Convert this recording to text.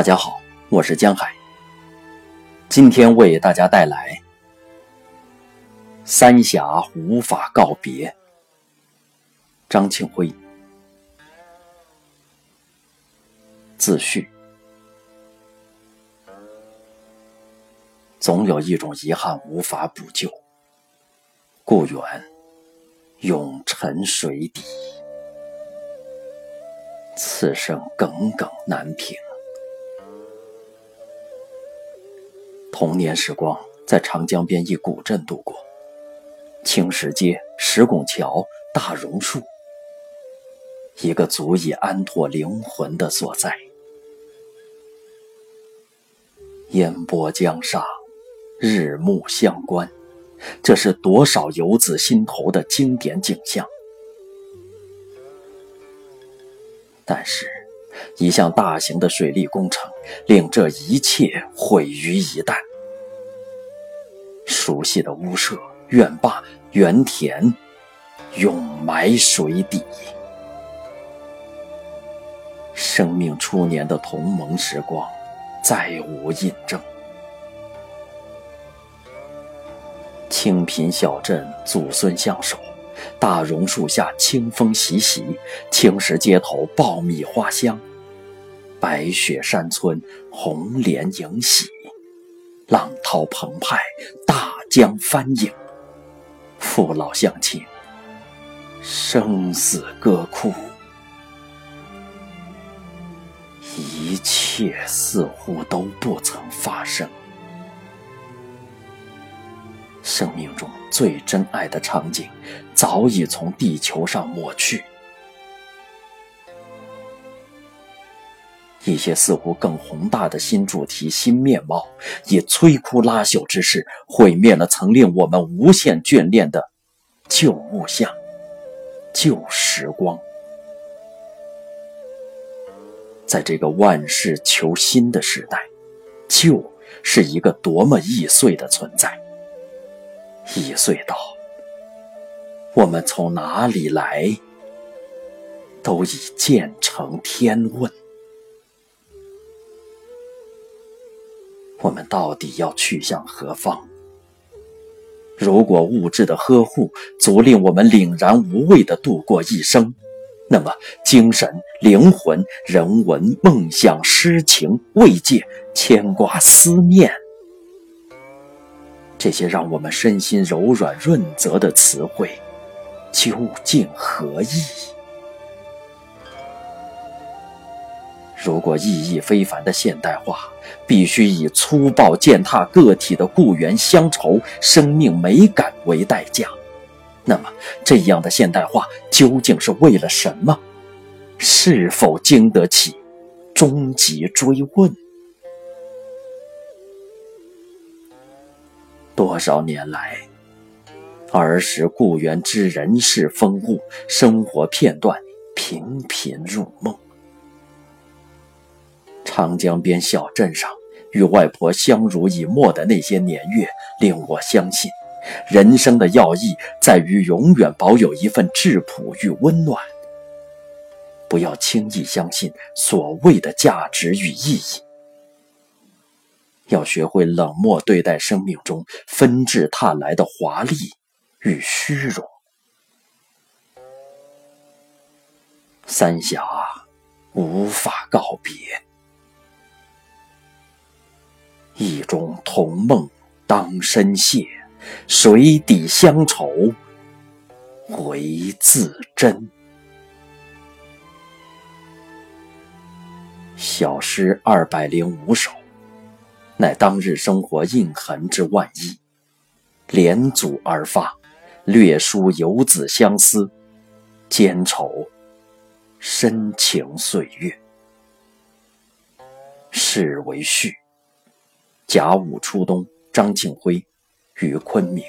大家好，我是江海。今天为大家带来《三峡无法告别》。张庆辉自序：总有一种遗憾无法补救，故园永沉水底，此生耿耿难平。童年时光在长江边一古镇度过，青石街、石拱桥、大榕树，一个足以安妥灵魂的所在。烟波江上，日暮乡关，这是多少游子心头的经典景象。但是，一项大型的水利工程令这一切毁于一旦。熟悉的屋舍、院坝、园田，永埋水底。生命初年的同盟时光，再无印证。清贫小镇，祖孙相守，大榕树下清风习习，青石街头爆米花香，白雪山村红莲迎喜。浪涛澎湃，大江翻涌，父老乡亲，生死歌哭，一切似乎都不曾发生。生命中最珍爱的场景，早已从地球上抹去。一些似乎更宏大的新主题、新面貌，以摧枯拉朽之势毁灭了曾令我们无限眷恋的旧物象、旧时光。在这个万事求新的时代，旧是一个多么易碎的存在，易碎到我们从哪里来，都已渐成天问。我们到底要去向何方？如果物质的呵护足令我们凛然无畏地度过一生，那么精神、灵魂、人文、梦想、诗情、慰藉、牵挂、思念，这些让我们身心柔软润泽的词汇，究竟何意？如果意义非凡的现代化必须以粗暴践踏个体的故园乡愁、生命美感为代价，那么这样的现代化究竟是为了什么？是否经得起终极追问？多少年来，儿时故园之人事风物、生活片段频频入梦。长江边小镇上，与外婆相濡以沫的那些年月，令我相信，人生的要义在于永远保有一份质朴与温暖。不要轻易相信所谓的价值与意义，要学会冷漠对待生命中纷至沓来的华丽与虚荣。三峡无法告别。意中同梦当深谢，水底乡愁回自珍。小诗二百零五首，乃当日生活印痕之万一，连组而发，略抒游子相思，兼愁深情岁月。是为序。甲午初冬，张庆辉，于昆明。